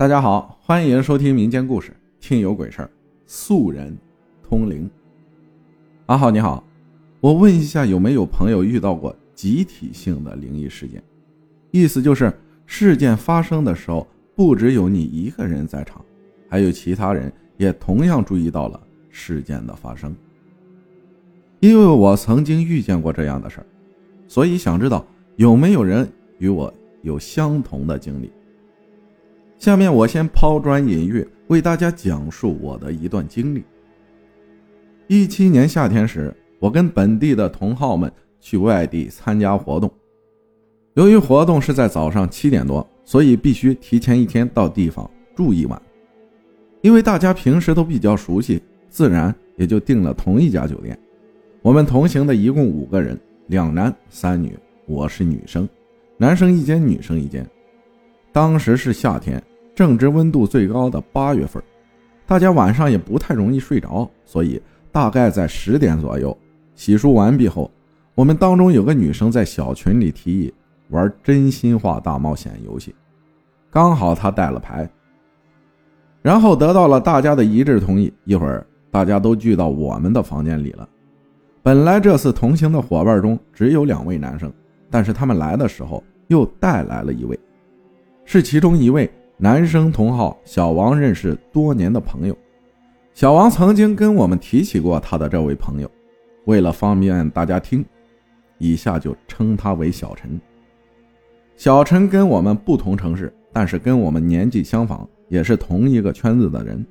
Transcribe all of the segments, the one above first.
大家好，欢迎收听民间故事《听有鬼事儿》，素人通灵。阿浩你好，我问一下，有没有朋友遇到过集体性的灵异事件？意思就是事件发生的时候，不只有你一个人在场，还有其他人也同样注意到了事件的发生。因为我曾经遇见过这样的事儿，所以想知道有没有人与我有相同的经历。下面我先抛砖引玉，为大家讲述我的一段经历。一七年夏天时，我跟本地的同好们去外地参加活动。由于活动是在早上七点多，所以必须提前一天到地方住一晚。因为大家平时都比较熟悉，自然也就订了同一家酒店。我们同行的一共五个人，两男三女，我是女生，男生一间，女生一间。当时是夏天。正值温度最高的八月份，大家晚上也不太容易睡着，所以大概在十点左右洗漱完毕后，我们当中有个女生在小群里提议玩真心话大冒险游戏，刚好她带了牌，然后得到了大家的一致同意。一会儿大家都聚到我们的房间里了。本来这次同行的伙伴中只有两位男生，但是他们来的时候又带来了一位，是其中一位。男生同号小王认识多年的朋友，小王曾经跟我们提起过他的这位朋友。为了方便大家听，以下就称他为小陈。小陈跟我们不同城市，但是跟我们年纪相仿，也是同一个圈子的人。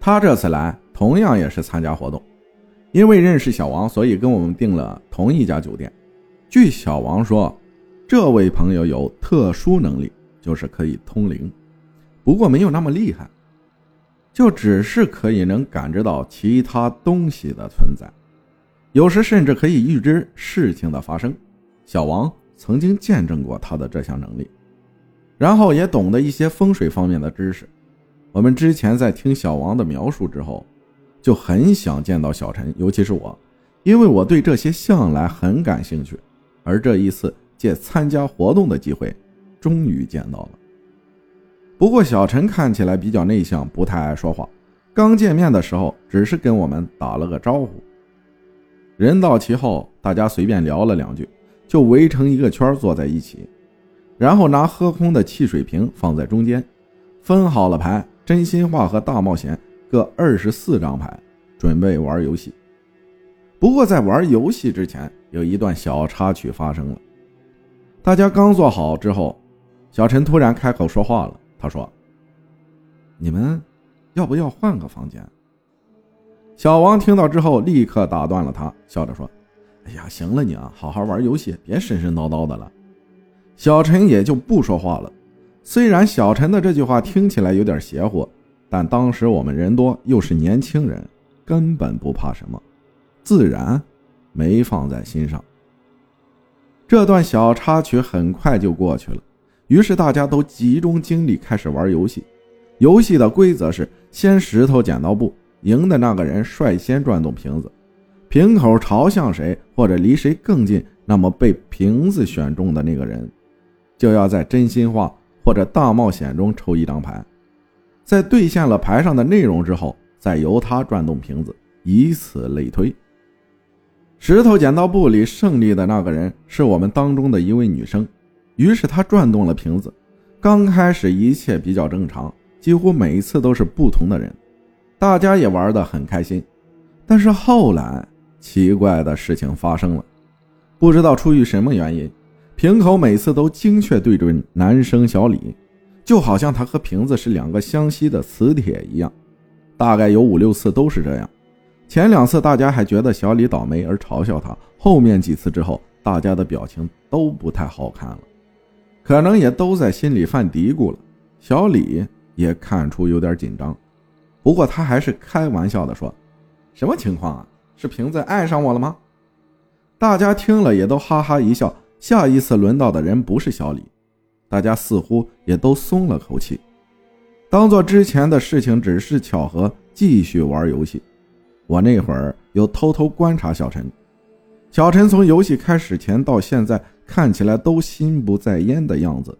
他这次来同样也是参加活动，因为认识小王，所以跟我们订了同一家酒店。据小王说，这位朋友有特殊能力，就是可以通灵。不过没有那么厉害，就只是可以能感知到其他东西的存在，有时甚至可以预知事情的发生。小王曾经见证过他的这项能力，然后也懂得一些风水方面的知识。我们之前在听小王的描述之后，就很想见到小陈，尤其是我，因为我对这些向来很感兴趣。而这一次借参加活动的机会，终于见到了。不过小陈看起来比较内向，不太爱说话。刚见面的时候，只是跟我们打了个招呼。人到齐后，大家随便聊了两句，就围成一个圈坐在一起，然后拿喝空的汽水瓶放在中间，分好了牌，真心话和大冒险各二十四张牌，准备玩游戏。不过在玩游戏之前，有一段小插曲发生了。大家刚坐好之后，小陈突然开口说话了。他说：“你们要不要换个房间？”小王听到之后，立刻打断了他，笑着说：“哎呀，行了，你啊，好好玩游戏，别神神叨叨的了。”小陈也就不说话了。虽然小陈的这句话听起来有点邪乎，但当时我们人多，又是年轻人，根本不怕什么，自然没放在心上。这段小插曲很快就过去了。于是大家都集中精力开始玩游戏。游戏的规则是：先石头剪刀布，赢的那个人率先转动瓶子，瓶口朝向谁或者离谁更近，那么被瓶子选中的那个人，就要在真心话或者大冒险中抽一张牌，在兑现了牌上的内容之后，再由他转动瓶子，以此类推。石头剪刀布里胜利的那个人是我们当中的一位女生。于是他转动了瓶子，刚开始一切比较正常，几乎每次都是不同的人，大家也玩得很开心。但是后来奇怪的事情发生了，不知道出于什么原因，瓶口每次都精确对准男生小李，就好像他和瓶子是两个相吸的磁铁一样。大概有五六次都是这样，前两次大家还觉得小李倒霉而嘲笑他，后面几次之后，大家的表情都不太好看了。可能也都在心里犯嘀咕了。小李也看出有点紧张，不过他还是开玩笑的说：“什么情况啊？是瓶子爱上我了吗？”大家听了也都哈哈一笑。下一次轮到的人不是小李，大家似乎也都松了口气，当做之前的事情只是巧合，继续玩游戏。我那会儿又偷偷观察小陈，小陈从游戏开始前到现在。看起来都心不在焉的样子，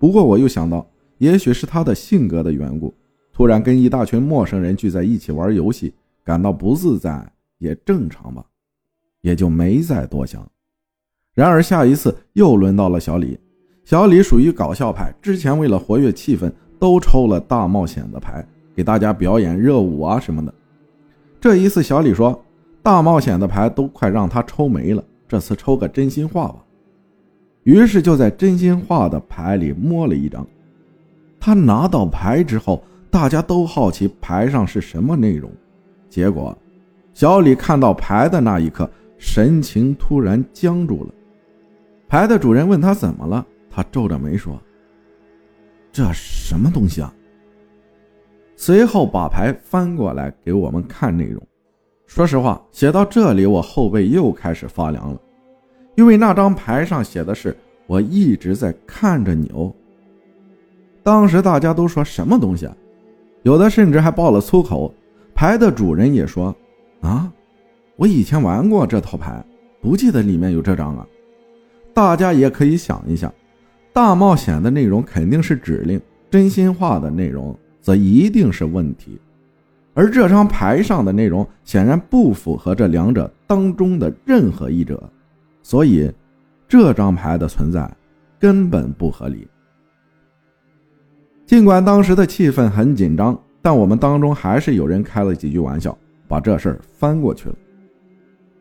不过我又想到，也许是他的性格的缘故，突然跟一大群陌生人聚在一起玩游戏，感到不自在也正常吧，也就没再多想。然而下一次又轮到了小李，小李属于搞笑派，之前为了活跃气氛，都抽了大冒险的牌，给大家表演热舞啊什么的。这一次小李说，大冒险的牌都快让他抽没了，这次抽个真心话吧。于是就在真心话的牌里摸了一张。他拿到牌之后，大家都好奇牌上是什么内容。结果，小李看到牌的那一刻，神情突然僵住了。牌的主人问他怎么了，他皱着眉说：“这什么东西啊？”随后把牌翻过来给我们看内容。说实话，写到这里，我后背又开始发凉了，因为那张牌上写的是“我一直在看着你哦”。当时大家都说什么东西啊？有的甚至还爆了粗口。牌的主人也说：“啊，我以前玩过这套牌，不记得里面有这张了。”大家也可以想一下，大冒险的内容肯定是指令，真心话的内容则一定是问题，而这张牌上的内容显然不符合这两者当中的任何一者，所以这张牌的存在根本不合理。尽管当时的气氛很紧张，但我们当中还是有人开了几句玩笑，把这事儿翻过去了。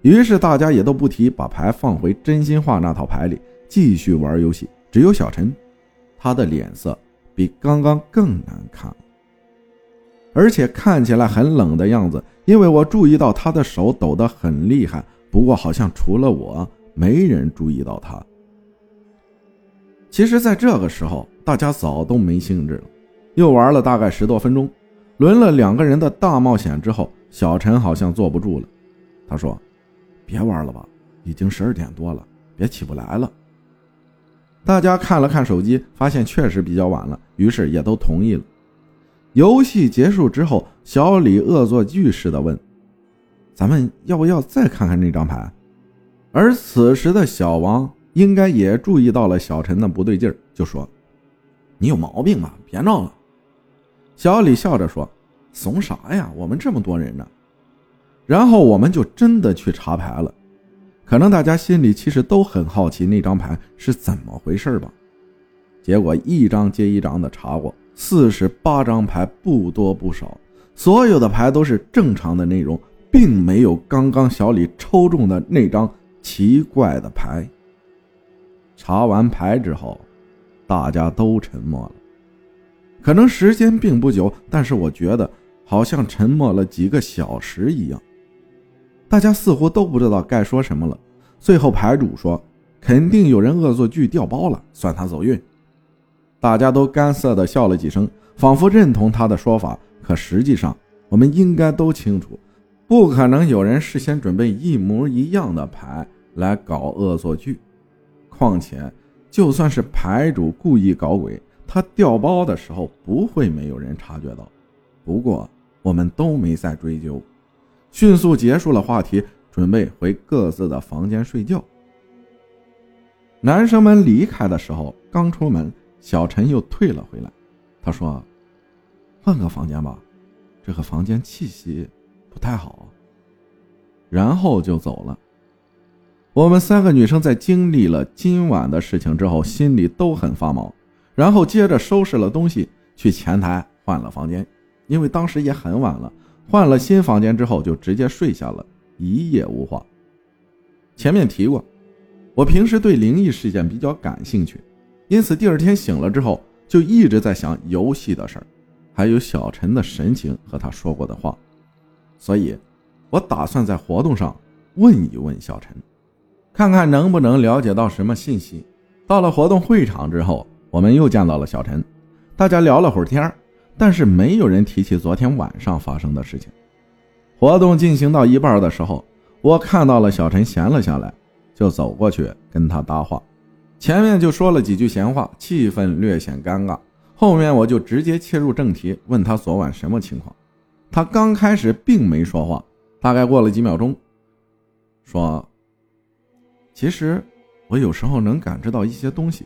于是大家也都不提，把牌放回真心话那套牌里，继续玩游戏。只有小陈，他的脸色比刚刚更难看，而且看起来很冷的样子。因为我注意到他的手抖得很厉害，不过好像除了我，没人注意到他。其实，在这个时候，大家早都没兴致了，又玩了大概十多分钟，轮了两个人的大冒险之后，小陈好像坐不住了，他说。别玩了吧，已经十二点多了，别起不来了。大家看了看手机，发现确实比较晚了，于是也都同意了。游戏结束之后，小李恶作剧似的问：“咱们要不要再看看那张牌？”而此时的小王应该也注意到了小陈的不对劲儿，就说：“你有毛病吧？别闹了。”小李笑着说：“怂啥呀？我们这么多人呢。”然后我们就真的去查牌了，可能大家心里其实都很好奇那张牌是怎么回事吧。结果一张接一张的查过，四十八张牌不多不少，所有的牌都是正常的内容，并没有刚刚小李抽中的那张奇怪的牌。查完牌之后，大家都沉默了，可能时间并不久，但是我觉得好像沉默了几个小时一样。大家似乎都不知道该说什么了。最后牌主说：“肯定有人恶作剧掉包了，算他走运。”大家都干涩的笑了几声，仿佛认同他的说法。可实际上，我们应该都清楚，不可能有人事先准备一模一样的牌来搞恶作剧。况且，就算是牌主故意搞鬼，他掉包的时候不会没有人察觉到。不过，我们都没再追究。迅速结束了话题，准备回各自的房间睡觉。男生们离开的时候，刚出门，小陈又退了回来。他说：“换个房间吧，这个房间气息不太好。”然后就走了。我们三个女生在经历了今晚的事情之后，心里都很发毛。然后接着收拾了东西，去前台换了房间，因为当时也很晚了。换了新房间之后，就直接睡下了，一夜无话。前面提过，我平时对灵异事件比较感兴趣，因此第二天醒了之后，就一直在想游戏的事儿，还有小陈的神情和他说过的话，所以，我打算在活动上问一问小陈，看看能不能了解到什么信息。到了活动会场之后，我们又见到了小陈，大家聊了会儿天。但是没有人提起昨天晚上发生的事情。活动进行到一半的时候，我看到了小陈闲了下来，就走过去跟他搭话。前面就说了几句闲话，气氛略显尴尬。后面我就直接切入正题，问他昨晚什么情况。他刚开始并没说话，大概过了几秒钟，说：“其实我有时候能感知到一些东西。”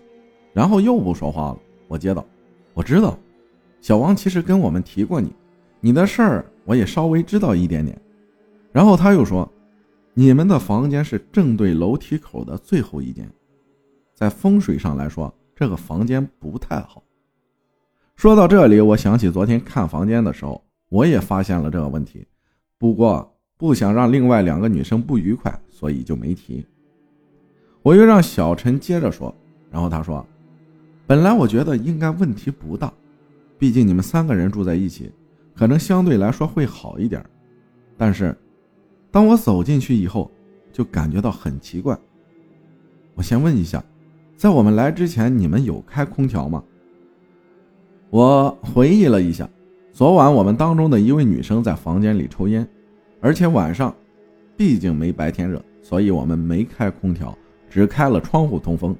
然后又不说话了。我接道。我知道，小王其实跟我们提过你，你的事儿我也稍微知道一点点。然后他又说，你们的房间是正对楼梯口的最后一间，在风水上来说，这个房间不太好。说到这里，我想起昨天看房间的时候，我也发现了这个问题，不过不想让另外两个女生不愉快，所以就没提。我又让小陈接着说，然后他说。本来我觉得应该问题不大，毕竟你们三个人住在一起，可能相对来说会好一点。但是，当我走进去以后，就感觉到很奇怪。我先问一下，在我们来之前，你们有开空调吗？我回忆了一下，昨晚我们当中的一位女生在房间里抽烟，而且晚上，毕竟没白天热，所以我们没开空调，只开了窗户通风。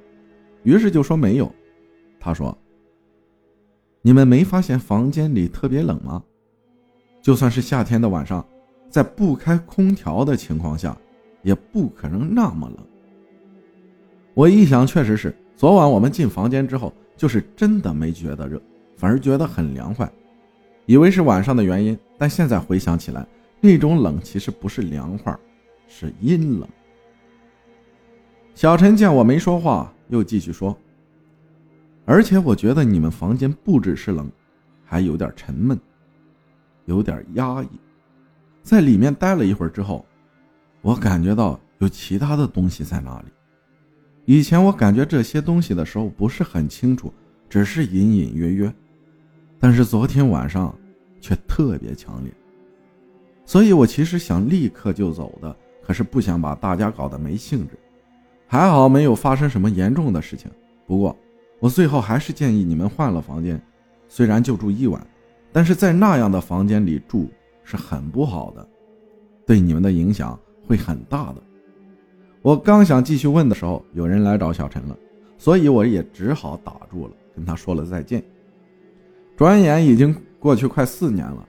于是就说没有。他说：“你们没发现房间里特别冷吗？就算是夏天的晚上，在不开空调的情况下，也不可能那么冷。”我一想，确实是。昨晚我们进房间之后，就是真的没觉得热，反而觉得很凉快，以为是晚上的原因。但现在回想起来，那种冷其实不是凉快，是阴冷。小陈见我没说话，又继续说。而且我觉得你们房间不只是冷，还有点沉闷，有点压抑。在里面待了一会儿之后，我感觉到有其他的东西在那里。以前我感觉这些东西的时候不是很清楚，只是隐隐约约，但是昨天晚上却特别强烈。所以我其实想立刻就走的，可是不想把大家搞得没兴致。还好没有发生什么严重的事情，不过。我最后还是建议你们换了房间，虽然就住一晚，但是在那样的房间里住是很不好的，对你们的影响会很大的。我刚想继续问的时候，有人来找小陈了，所以我也只好打住了，跟他说了再见。转眼已经过去快四年了，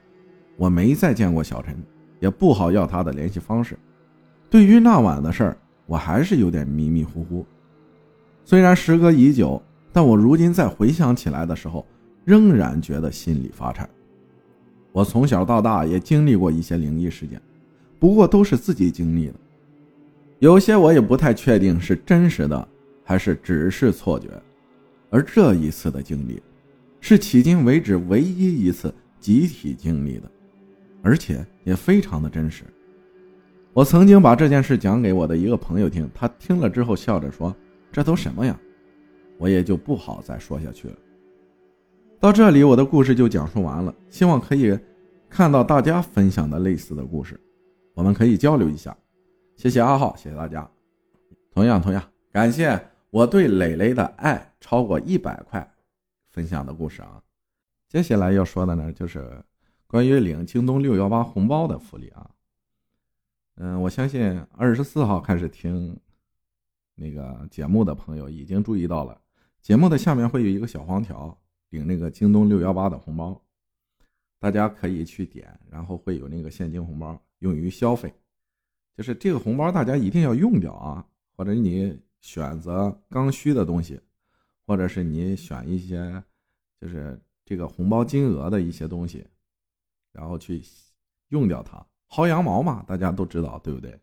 我没再见过小陈，也不好要他的联系方式。对于那晚的事儿，我还是有点迷迷糊糊。虽然时隔已久。但我如今再回想起来的时候，仍然觉得心里发颤。我从小到大也经历过一些灵异事件，不过都是自己经历的，有些我也不太确定是真实的还是只是错觉。而这一次的经历，是迄今为止唯一一次集体经历的，而且也非常的真实。我曾经把这件事讲给我的一个朋友听，他听了之后笑着说：“这都什么呀？”我也就不好再说下去了。到这里，我的故事就讲述完了。希望可以看到大家分享的类似的故事，我们可以交流一下。谢谢阿浩，谢谢大家。同样，同样感谢我对磊磊的爱超过一百块分享的故事啊。接下来要说的呢，就是关于领京东六幺八红包的福利啊。嗯，我相信二十四号开始听那个节目的朋友已经注意到了。节目的下面会有一个小黄条，领那个京东六幺八的红包，大家可以去点，然后会有那个现金红包用于消费。就是这个红包大家一定要用掉啊，或者你选择刚需的东西，或者是你选一些就是这个红包金额的一些东西，然后去用掉它，薅羊毛嘛，大家都知道对不对？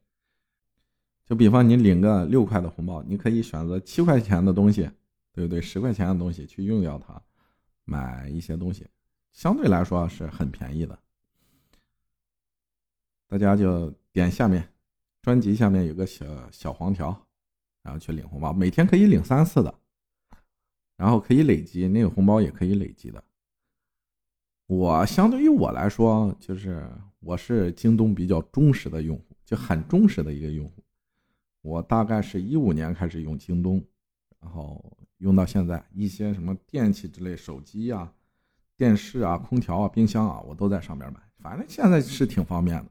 就比方你领个六块的红包，你可以选择七块钱的东西。对不对？十块钱的东西去用掉它，买一些东西，相对来说是很便宜的。大家就点下面专辑下面有个小小黄条，然后去领红包，每天可以领三次的，然后可以累积，那个红包也可以累积的。我相对于我来说，就是我是京东比较忠实的用户，就很忠实的一个用户。我大概是一五年开始用京东，然后。用到现在，一些什么电器之类，手机啊、电视啊、空调啊、冰箱啊，我都在上面买。反正现在是挺方便的。